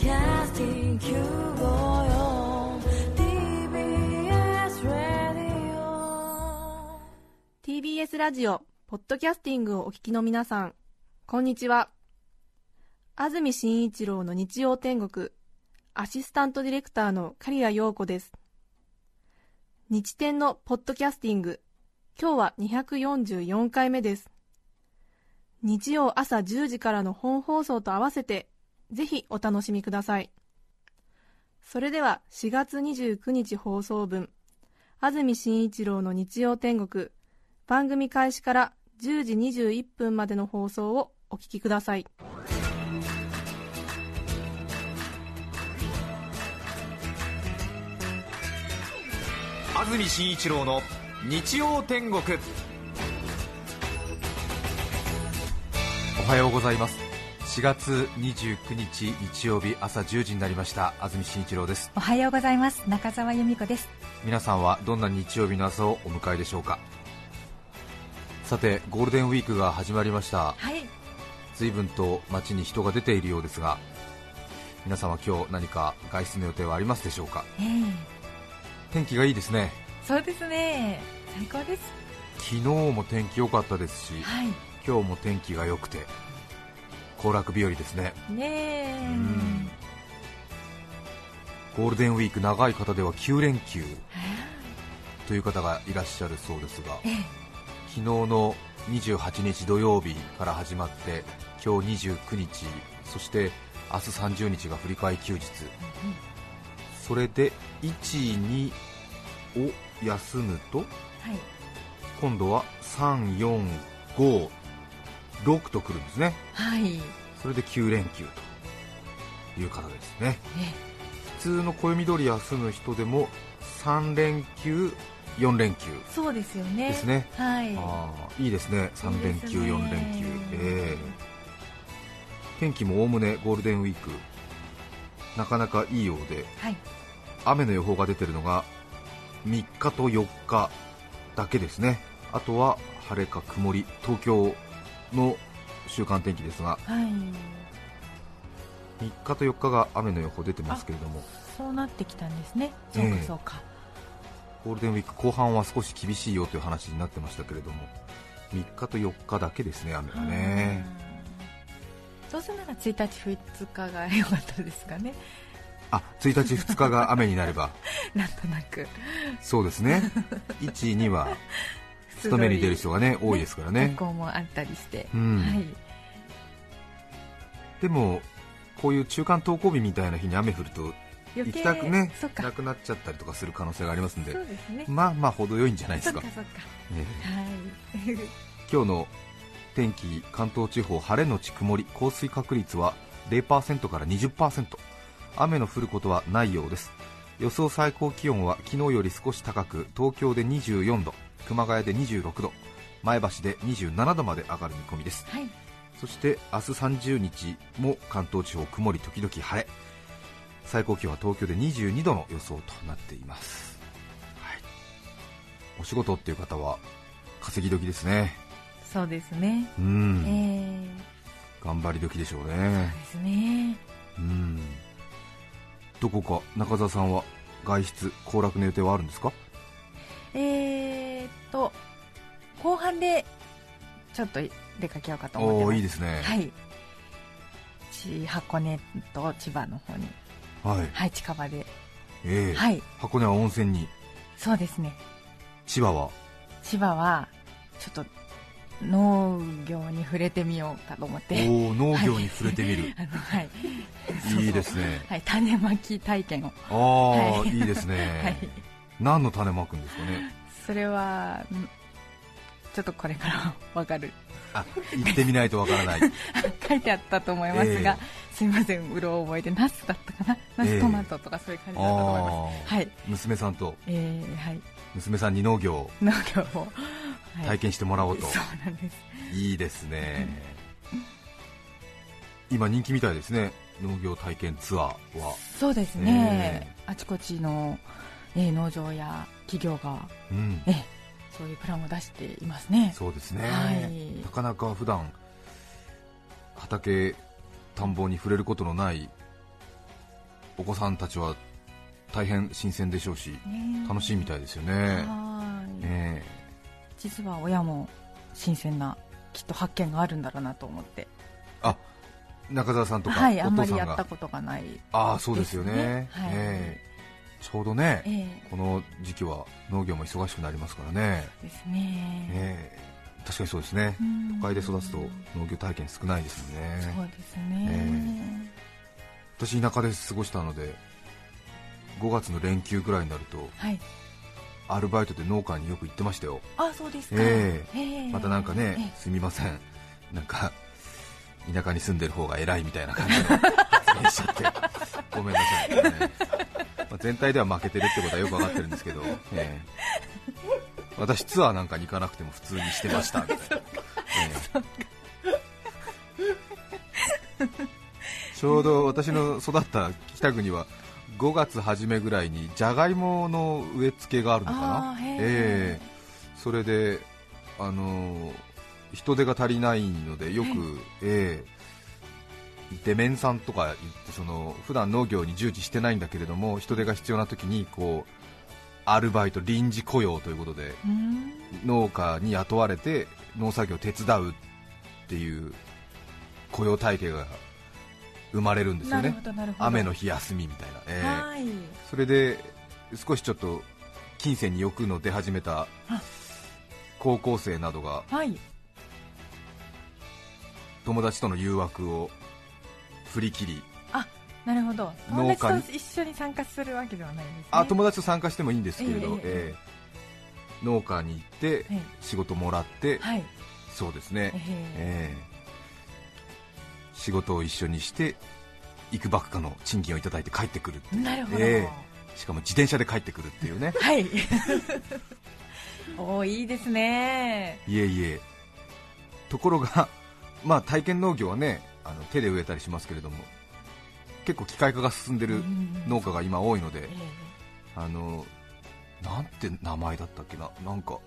Podcasting 954 TBS Radio TBS ラジオ、ポッドキャスティングをお聞きの皆さん、こんにちは。安住紳一郎の日曜天国、アシスタントディレクターの刈谷陽子です。日天のポッドキャスティング、今日は244回目です。日曜朝10時からの本放送と合わせて、ぜひお楽しみください。それでは4月29日放送分、安住紳一郎の日曜天国、番組開始から10時21分までの放送をお聞きください。安住紳一郎の日曜天国。おはようございます。4月29日日曜日朝10時になりました。安住紳一郎です。おはようございます。中澤由美子です。皆さんはどんな日曜日の朝をお迎えでしょうか？さてゴールデンウィークが始まりました。はい。随分と街に人が出ているようですが皆さんは今日何か外出の予定はありますでしょうか？ええ。天気がいいですね。そうですね。最高です。昨日も天気良かったですしはい。今日も天気が良くて行楽日和ですね。ねゴールデンウィーク長い方では9連休。という方がいらっしゃるそうですがええ。昨日の28日土曜日から始まって今日29日そして明日30日が振り替え休日。それで12を休むとはい。今度は3456と来るんですね。はい。それで9連休という方ですね。え普通の暦通り休む人でも3連休4連休えそうですよね。ですね。はい。ああいいですね。3連休いいですね。4連休。ええ。天気もおおむねゴールデンウィーク。なかなかいいようで。はい。雨の予報が出てるのが3日と4日だけですね。あとは晴れか曇り。東京の週間天気ですがはい。3日と4日が雨の予報出てますけれども。そうなってきたんですね。そうかええそうか、ゴールデンウィーク後半は少し厳しいよという話になってましたけれども3日と4日だけですね雨がね。うんどうせなら1日2日が良かったですかね。あ1日2日が雨になれば。なんとなく。そうですね。1、2は勤めに出る人がね多いですからね。学校もあったりして、うん。はい。でもこういう中間登校日みたいな日に雨降ると行きたくねなくなっちゃったりとかする可能性がありますんで。ね。まあまあ程よいんじゃないですか。今日の天気関東地方晴れのち曇り降水確率は0%から20%雨の降ることはないようです。予想最高気温は昨日より少し高く東京で24度熊谷で26度前橋で27度まで上がる見込みです。はい。そして明日30日も関東地方曇り時々晴れ。最高気温は東京で22度の予想となっています、はい、お仕事っていう方は稼ぎ時ですね。そうですね。うん、ええ。頑張り時でしょうそうねですね。うん。どこか中澤さんは外出行楽の予定はあるんですか？えー、っと後半でちょっと出かけようかと思ってまいいですね。はい。ち箱根と千葉の方に。はい、はい近場で。ええ。はい。箱根は温泉に。そうですね。千葉は？千葉はちょっと農業に触れてみようかと思って。おお農業に触れてみる、あのはい。い、いですね。はい種まき体験を。ああ、はい。いいですね、はい 何の種まくんですかね？それはんちょっとこれから わかる。あ行ってみないとわからない。書いてあったと思いますが、えすいませんうろ覚えでナスだったかな？ナえ。えストマトとかそういう感じだったと思います、はい。娘さんと。えー、はい。娘さんに農業を農業を、はい。体験してもらおうと、そうなんです。いいですね。今人気みたいですね。農業体験ツアーは。そうですね、あちこちの、えー農場や企業が、うん。えーそういうプランを出していますね。そうですね、はい。なかなか普段畑田んぼに触れることのないお子さんたちは大変新鮮でしょうしね楽しいみたいですよね、はーい。え実は親も新鮮なきっと発見があるんだろうなと思って。あ中澤さんとか、はいあんまお父さんが。りやったことがないああそうですよね。はい。ええちょうどね、えこの時期は農業も忙しくなりますからね、えですね、ええ。確かにそうですね。うん。都会で育つと農業体験少ないですもんね。そうですね、え。私田舎で過ごしたので5月の連休ぐらいになるとはい。アルバイトで農家によく行ってましたよ。あそうですか、ええ。え。またなんかね、えすみません。なんか田舎に住んでる方が偉いみたいな感じの発言しちゃって。ごめんなさい、ね。まあ、全体では負けてるってことはよく分かってるんですけど、ええ。私ツアーなんかに行かなくても普通にしてましたみたいな、ええ。ちょうど私の育った北国は5月初めぐらいにじゃがいもの植え付けがあるのかな。ええ。それであのー人手が足りないのでよく、ええデメンさんとか言ってその普段農業に従事してないんだけれども人手が必要な時にこうアルバイト臨時雇用ということでうん。農家に雇われて農作業を手伝うっていう雇用体系が生まれるんですよね。雨の日休みみたいな、ええ。はい。それで少しちょっと金銭に欲の出始めたあ。高校生などがはい。友達との誘惑を振り切り。なるほど。友達と一緒に参加するわけではないんですね。あ友達と参加してもいいんですけれど、えええええ農家に行ってえ仕事もらって、はい。そうですね、ええ。ええ。仕事を一緒にしていくばくかの賃金をいただいて帰ってくるってなるほど、え。しかも自転車で帰ってくるっていうね。はい。おーいいですね。いえいえ。ところが、まあ、体験農業はねあの手で植えたりしますけれども結構機械化が進んでるうん農家が今多いのでえ、あのなんて名前だったっけな、なんか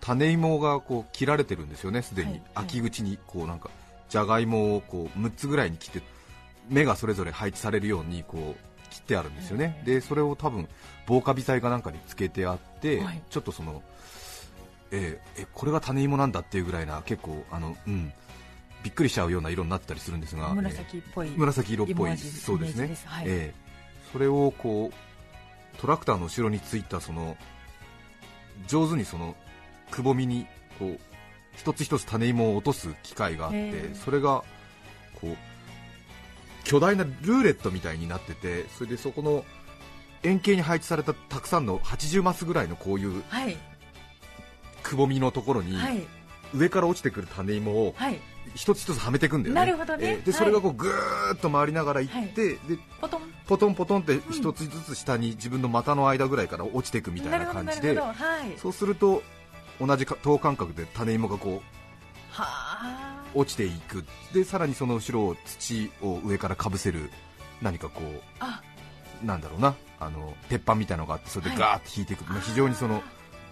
種芋がこう切られてるんですよね、すでに、はいはい。秋口にこうなんかじゃがいもをこう6つぐらいに切って、芽がそれぞれ配置されるようにこう切ってあるんですよね、ええ。でそれを多分防カビ剤かなんかにつけてあって、はい。ちょっとその、えーえこれが種芋なんだっていうぐらいな、結構あの、うん、びっくりしちゃうような色になってたりするんですが、えー紫っぽい紫色っぽい、そうですね。はい。ええ。それをこうトラクターの後ろについたその上手にそのくぼみにこう一つ一つ種芋を落とす機械があってそれがこう巨大なルーレットみたいになっててそれでそこの円形に配置されたたくさんの80マスぐらいのこういうはい。くぼみのところにはい。上から落ちてくる種芋をはい一つ一つはめていくんだよね。なるほどね。ええではい。それがこうぐーっと回りながら行って、でポトン。ポトンポトンって一つずつ下に自分の股の間ぐらいから落ちていくみたいな感じではい。そうすると同じか等間隔で種芋がこはあ。う落ちていく。でさらにその後ろを土を上からかぶせる何かこあ。うなんだろうな。あの鉄板みたいなのがあってそれではい。ガーッと引いていく、まあ非常にその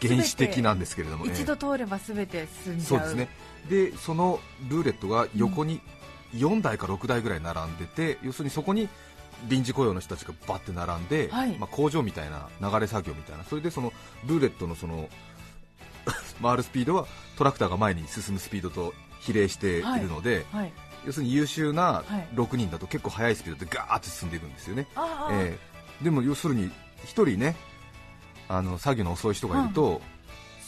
原始的なんですけれども、一度通ればすべて進んじゃそうですね。でそのルーレットが横に4台か6台ぐらい並んでて、要するにそこに臨時雇用の人たちがバッて並んで、はい。まあ、工場みたいな流れ作業みたいなそれでそのルーレットのその 回るスピードはトラクターが前に進むスピードと比例しているので、はい。要するに優秀なはい。6人だと結構速いスピードでガーッて進んでいくんですよね、ええ。でも要するに1人ねあの作業の遅い人がいると、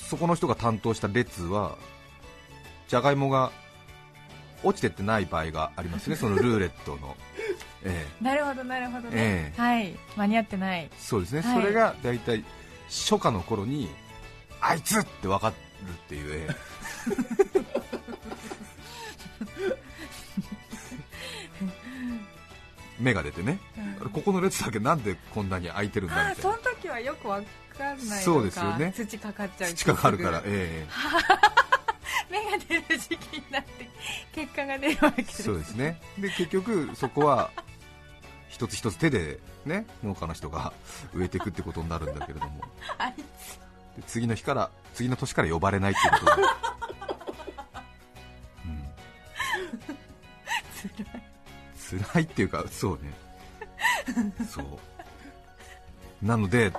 そこの人が担当した列はじゃがいもが落ちてってない場合がありますね、そのルーレットの、ええ。なるほどなるほどね、ええ。はい。間に合ってない。そうですね、はい。それが大体初夏の頃にあいつって分かるっていう、ええ。芽が出てね、うん。ここの列だけなんでこんなに空いてるんだみたいな。の時はよくわかんないそうですよね。土かかっちゃう土がかるから、すぐえ。芽が出る時期になって結果が出るわけえです。そうですね。で結局そこは一つ一つ手でね農家の人が 植えていくってことになるんだけれども。あいで次の日から次の年から呼ばれないっていうことで、うん、辛いっていうかそうね。そうなので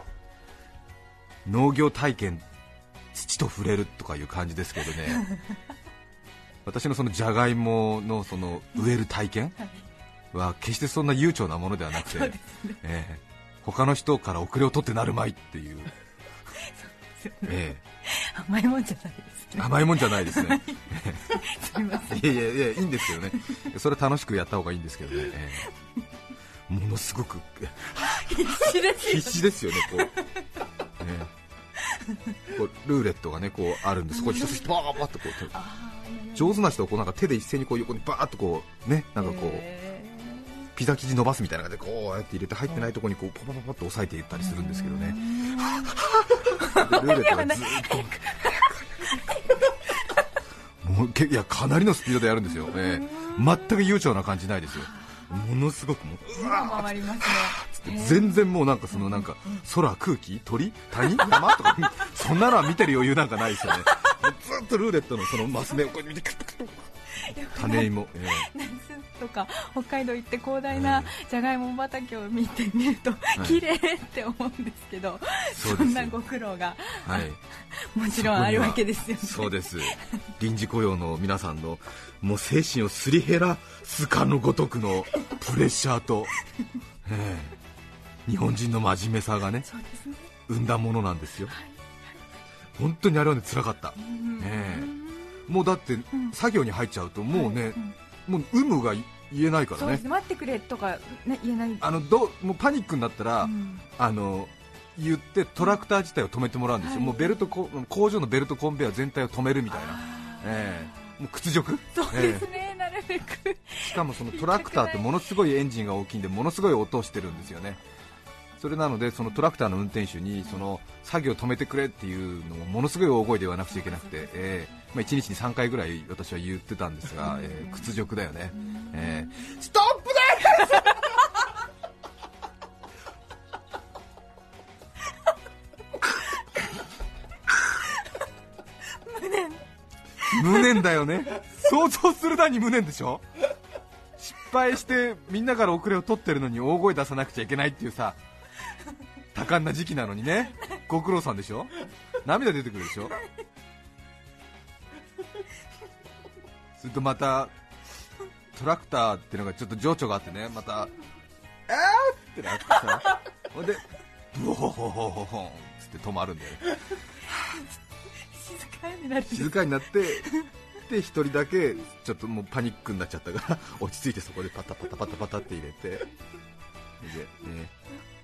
農業体験土と触れるとかいう感じですけどね。私のそのじゃがいものその植える体験は決してそんな悠長なものではなくて、ね。ええ。他の人から遅れを取ってなるまいっていう、え甘いもんじゃないですえね甘いもんじゃないですね、すみません。いやいやいや、いいんですけどね、それは楽しくやった方がいいんですけどね、ええ。ものすごく必死ですよ必死ですよね、こう、ええこうルーレットがねこうあるんで、そこに一つ一つバーバーっとこう上手な人はこうなんか手で一斉にこう横にバーっとこうねなんかこうへピザ生地伸ばすみたいな感じでこうやって入れて入ってないところにこうポポポポっと押さえていったりするんですけどね。でルーレットがずーっともうけいやかなりのスピードでやるんですよ、ええ全く悠長な感じないですよ、ものすごくもううわー回りますね。全然もうなんかそのなんか空、空気、鳥、谷、山？とか そんなのは見てる余裕なんかないですよね、ずっとルーレットのそのマス目をこう見て種芋、ええ夏とか北海道行って広大なじゃがいも畑を見てみると、い。綺麗って思うんですけどそんなご苦労がはい、もちろんあるわけですよね。そうです。臨時雇用の皆さんのもう精神をすり減らすかのごとくのプレッシャーと、ええ。日本人の真面目さがねそうですね。生んだものなんですよ、本当にあれはね辛かった、うん。えもうだって作業に入っちゃうともうね、もう有無が言えないからね。ね。待ってくれとか、ね、言えない。あのどうもうパニックになったら、うん。あの言ってトラクター自体を止めてもらうんですよ、はい。もうベルトコ工場のベルトコンベヤー全体を止めるみたいな、あええ。もう屈辱？ーそうですね、なるべく。しかもそのトラクターってものすごいエンジンが大きいんでものすごい音をしてるんですよねそれなのでそのトラクターの運転手にその作業を止めてくれっていうのをものすごい大声で言わなくちゃいけなくて、ええ。まあ、1日に3回ぐらい私は言ってたんですが、ええ。屈辱だよね、ええ。ストップ無念。だよね。想像するだに無念でしょ？失敗してみんなから遅れを取ってるのに大声出さなくちゃいけないっていうさ多感な時期なのにね。ご苦労さんでしょ？涙出てくるでしょ？それとまたトラクターっていうのがちょっと情緒があってね。また「えー!」ってなってさ。ほんでブホホホホホンっつって止まるんだよね。静かになる。静かになってで一人だけちょっともうパニックになっちゃったから落ち着いてそこでパタパタパタパタって入れて。で、ね、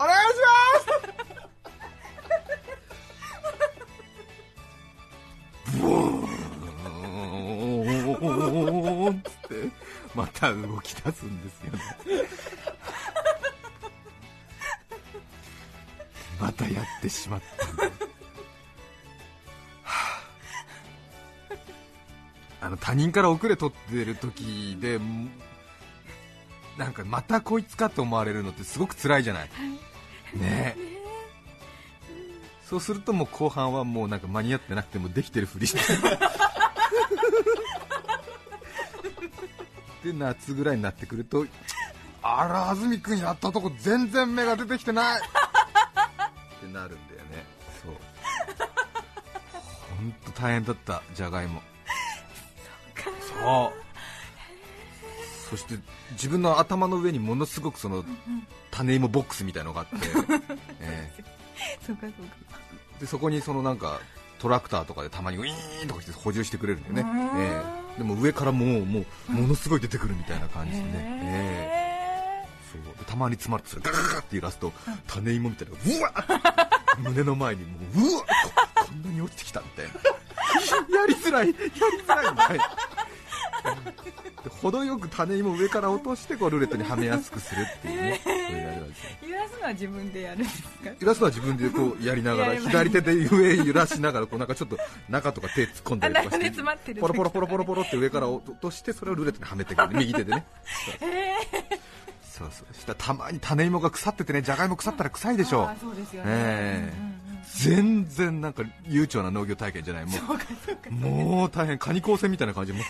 お願いしますブーンっつってまた動き出すんですよね。またやってしまったんだあの他人から遅れ取ってる時でなんかまたこいつかと思われるのってすごく辛いじゃない、ね。そうするともう後半はもうなんか間に合ってなくてもできてるふりして。で夏ぐらいになってくるとあら安住君やったとこ全然芽が出てきてない。ってなるんだよね。そう。本当大変だったじゃがいも。そうそして自分の頭の上にものすごくその種芋ボックスみたいのがあって、えそうかそうか。えでそこにそのなんかトラクターとかでたまにウィーンとかして補充してくれるんだよね、ええ。でも上からもうもうものすごい出てくるみたいな感じでね、ええそう。でたまに詰まるとそれガガガガって揺らすと種芋みたいなうわっ胸の前にもううわっここんなに落ちてきたみたいな。やりづらいやりづらいみたいな。で程よく種芋を上から落としてこうルーレットにはめやすくするっていうね、そういうやり方です。よ揺らすのは自分でやる。んですか揺らすのは自分でこうやりながら左手で上揺らしながらこうなんかちょっと中とか手突っ込んだりとかしてポロポロポロポロポロって上から落としてそれをルーレットにはめてくる。右手でね。そうそう。そしたらたまに種芋が腐っててねじゃがいも腐ったら臭いでしょ。あーそうですよね、ええ。うんうんうん全然なんか悠長な農業体験じゃない。もうもう大変。カニ光線みたいな感じ。でもう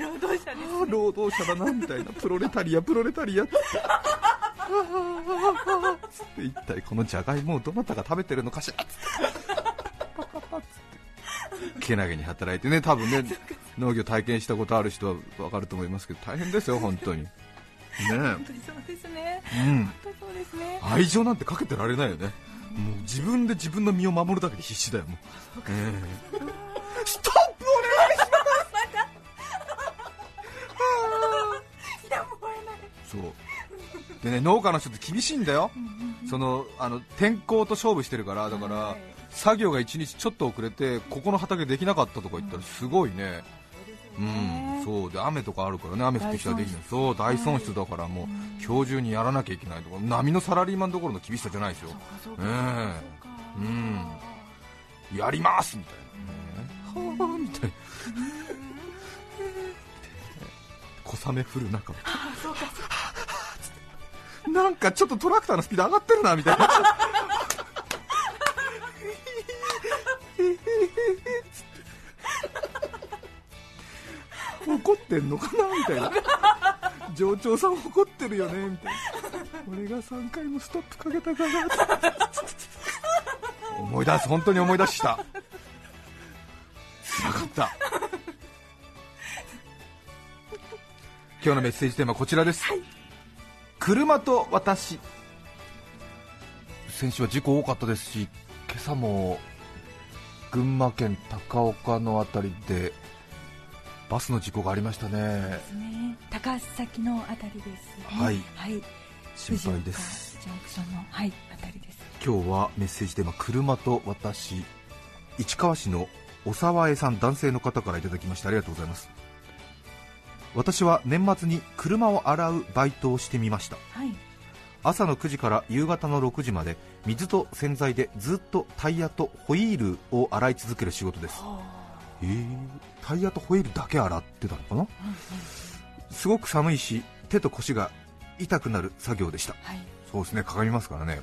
労働者ですああ労働者だなみたいな。プロレタリアプロレタリア。って。一体このじゃがいもをどなたが食べてるのかしらっつってけなげに働いてね多分ね農業体験したことある人は分かると思いますけど大変ですよ本当にね本当にそうですねえ、うん、本当そうですね愛情なんてかけてられないよねもう自分で自分の身を守るだけで必死だよもう、ええストップお願いしやむを得ないます そう。でね農家の人って厳しいんだよ。そのあの天候と勝負してるからだから、はい作業が1日ちょっと遅れてここの畑できなかったとか言ったらすごいね、うん、そうで雨とかあるからね雨降ってきたらできない。そう大損失だからもう今日中にやらなきゃいけないとか波のサラリーマンどころの厳しさじゃないですよ。うん。やりますみたいな、ね、はあみたいな。小雨降る中。なんかちょっとトラクターのスピード上がってるなみたいなってんのかなみたいな。上長さん怒ってるよねみたいな。俺が3回もストップかけたから。思い出す本当に思い出した。辛かった。今日のメッセージテーマはこちらです、車と私先週は事故多かったですし今朝も群馬県高岡のあたりでバスの事故がありましたね。ね。高崎のあたりです、ね、はい。はい、心配です。ジャンクションのはいあたりです。今日はメッセージテーマ車と私市川市のお沢江さん男性の方からいただきましてありがとうございます。私は年末に車を洗うバイトをしてみました。はい。朝の9時から夕方の6時まで水と洗剤でずっとタイヤとホイールを洗い続ける仕事ですえー、タイヤとホイールだけ洗ってたのかな？すごく寒いし手と腰が痛くなる作業でした。はい。そうですねかがみますからね。ね。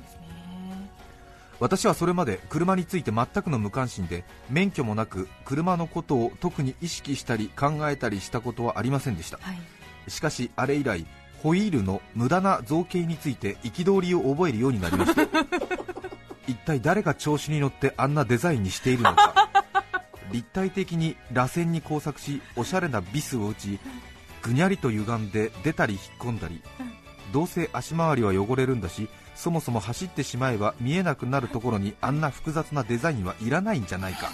私はそれまで車について全くの無関心で免許もなく車のことを特に意識したり考えたりしたことはありませんでした。はい。しかしあれ以来ホイールの無駄な造形について憤りを覚えるようになりました。一体誰が調子に乗ってあんなデザインにしているのか立体的に螺旋に工作しおしゃれなビスを打ちぐにゃりと歪んで出たり引っ込んだり。どうせ足回りは汚れるんだしそもそも走ってしまえば見えなくなるところにあんな複雑なデザインはいらないんじゃないか。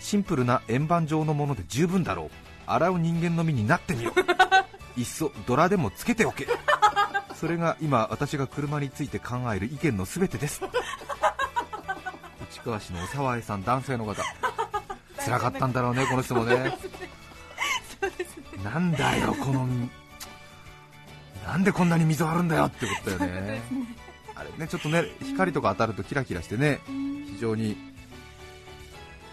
シンプルな円盤状のもので十分だろう。洗う人間の身になってみろいっそドラでもつけておけ。それが今私が車について考える意見のすべてです。市川市のお沢江さん男性の方。辛かったんだろうねこの人もね。なんだよこのなんでこんなに溝あるんだよってことだよね。あれねちょっとね光とか当たるとキラキラしてね非常に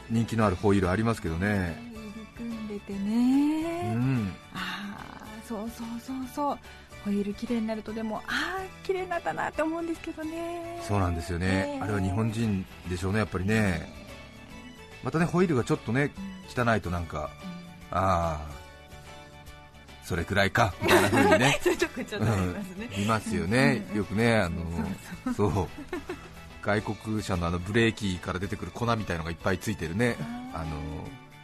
人気のあるホイールありますけどね。入り組んでてうね、ん。ああそうそうそうそう。ホイール綺麗になるとでもああ綺麗になったなって思うんですけどね。そうなんですよね。ねあれは日本人でしょうねやっぱりねまたねホイールがちょっとね汚いとなんかああそれくらいかみたいな風にね。そういうとこちょっとありますね、見ますよね、よくね、あのそう外国車のあのブレーキから出てくる粉みたいのがいっぱいついてるね、あの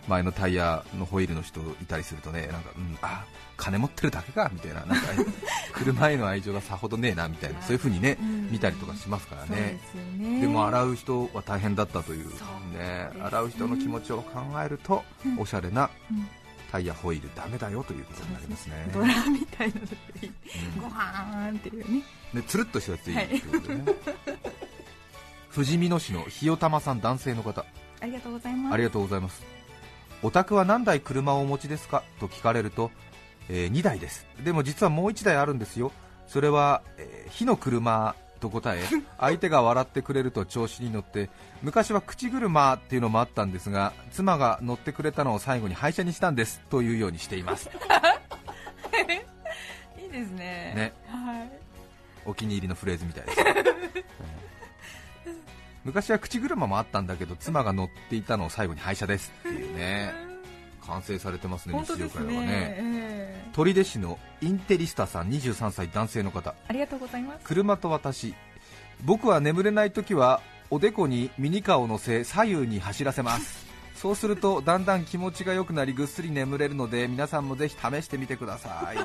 前のタイヤのホイールの人いたりするとね、なんか、うん、あ金持ってるだけかみたいな、なんか 車への愛情がさほどねえなみたいな、そういう風にね、うん。見たりとかしますからそうでね。でも洗う人は大変だったというね洗う人の気持ちを考えると、うん。おしゃれなうん。タイヤホイールダメだよということになりますね。ドラみたいなのでいいうん。ご飯っていうね。ね、つるっとしたやつでいいっていうことでね、富士見野市のひよたまさん男性の方。ありがとうございます。ありがとうございますお宅は何台車をお持ちですか？と聞かれると、え2台です。でも実はもう1台あるんですよ。それは、えー火の車と答え 相手が笑ってくれると調子に乗って昔は口車っていうのもあったんですが妻が乗ってくれたのを最後に廃車にしたんですというようにしています。いいですね。ね。はい。お気に入りのフレーズみたいです、う ん昔は口車もあったんだけど妻が乗っていたのを最後に廃車ですっていうね完成されてますね日常会話はね。え取手市のインテリスタさん23歳男性の方。ありがとうございます。車と私僕は眠れない時はおでこにミニカーを乗せ左右に走らせます。そうするとだんだん気持ちが良くなりぐっすり眠れるので皆さんもぜひ試してみてください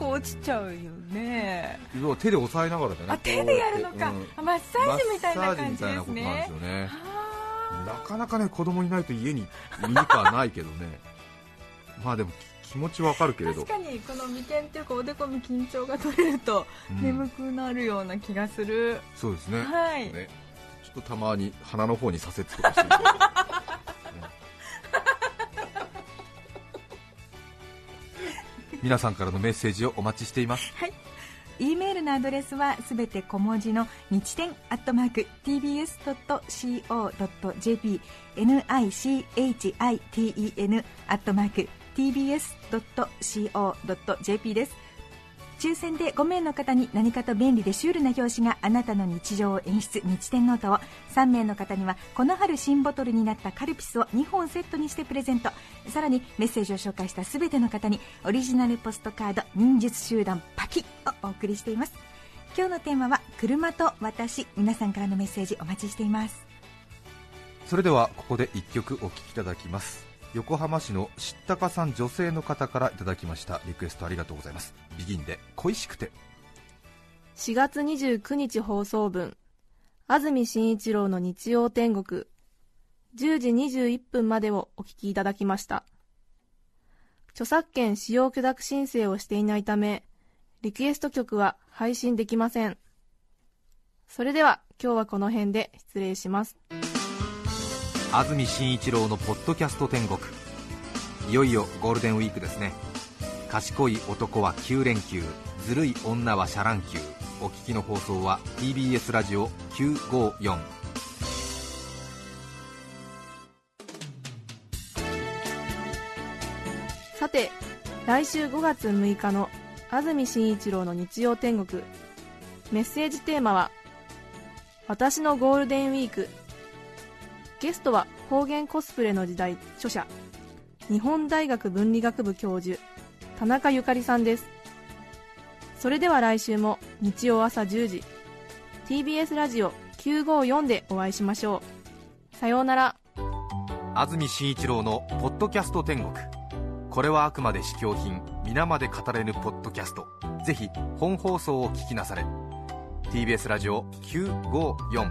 構落ちちゃうよね。手で押さえながらだね。あ手でやるのか、こうやってあマッサージみたいな感じですみたいなねすよね。あ。なかなかね子供いないと家にミニカーないけどね。まあでも気持ちわかるけーれど。確かにこの眉間っていうかおでこの緊張が取れるとうん。眠くなるような気がする、そうですね。はい。ね。ちょっとたまに鼻の方に左折とかして 皆さんからのメッセージをお待ちしています。はい。E メールのアドレスはすべて小文字の日天アットマーク tbs.co.jp nichiten アットマーク tbs.co.jp です。抽選で5名の方に何かと便利でシュールな表紙があなたの日常を演出日天ノートを。3名の方にはこの春新ボトルになったカルピスを2本セットにしてプレゼント。さらにメッセージを紹介した全ての方にオリジナルポストカード忍術集団パキッをお送りしています。今日のテーマは車と私皆さんからのメッセージお待ちしています。それではここで1曲お聴きいただきます。横浜市の知ったかさん女性の方からいただきました。リクエストありがとうございます。ビギンで恋しくて。4月29日放送分。安住紳一郎の日曜天国。10時21分までをお聞きいただきました。著作権使用許諾申請をしていないためリクエスト曲は配信できません。それでは今日はこの辺で失礼します。安住紳一郎のポッドキャスト天国。いよいよゴールデンウィークですね。賢い男は9連休ずるい女はシャラン級お聞きの放送は TBS ラジオ954さて来週5月6日の安住紳一郎の日曜天国。メッセージテーマは「私のゴールデンウィーク」ゲストは方言コスプレの時代著者日本大学文理学部教授田中ゆかりさんです。それでは来週も日曜朝10時 TBS ラジオ954でお会いしましょう。さようなら。安住紳一郎のポッドキャスト天国。これはあくまで試供品皆まで語れぬポッドキャスト。ぜひ本放送を聞きなされ。TBS ラジオ954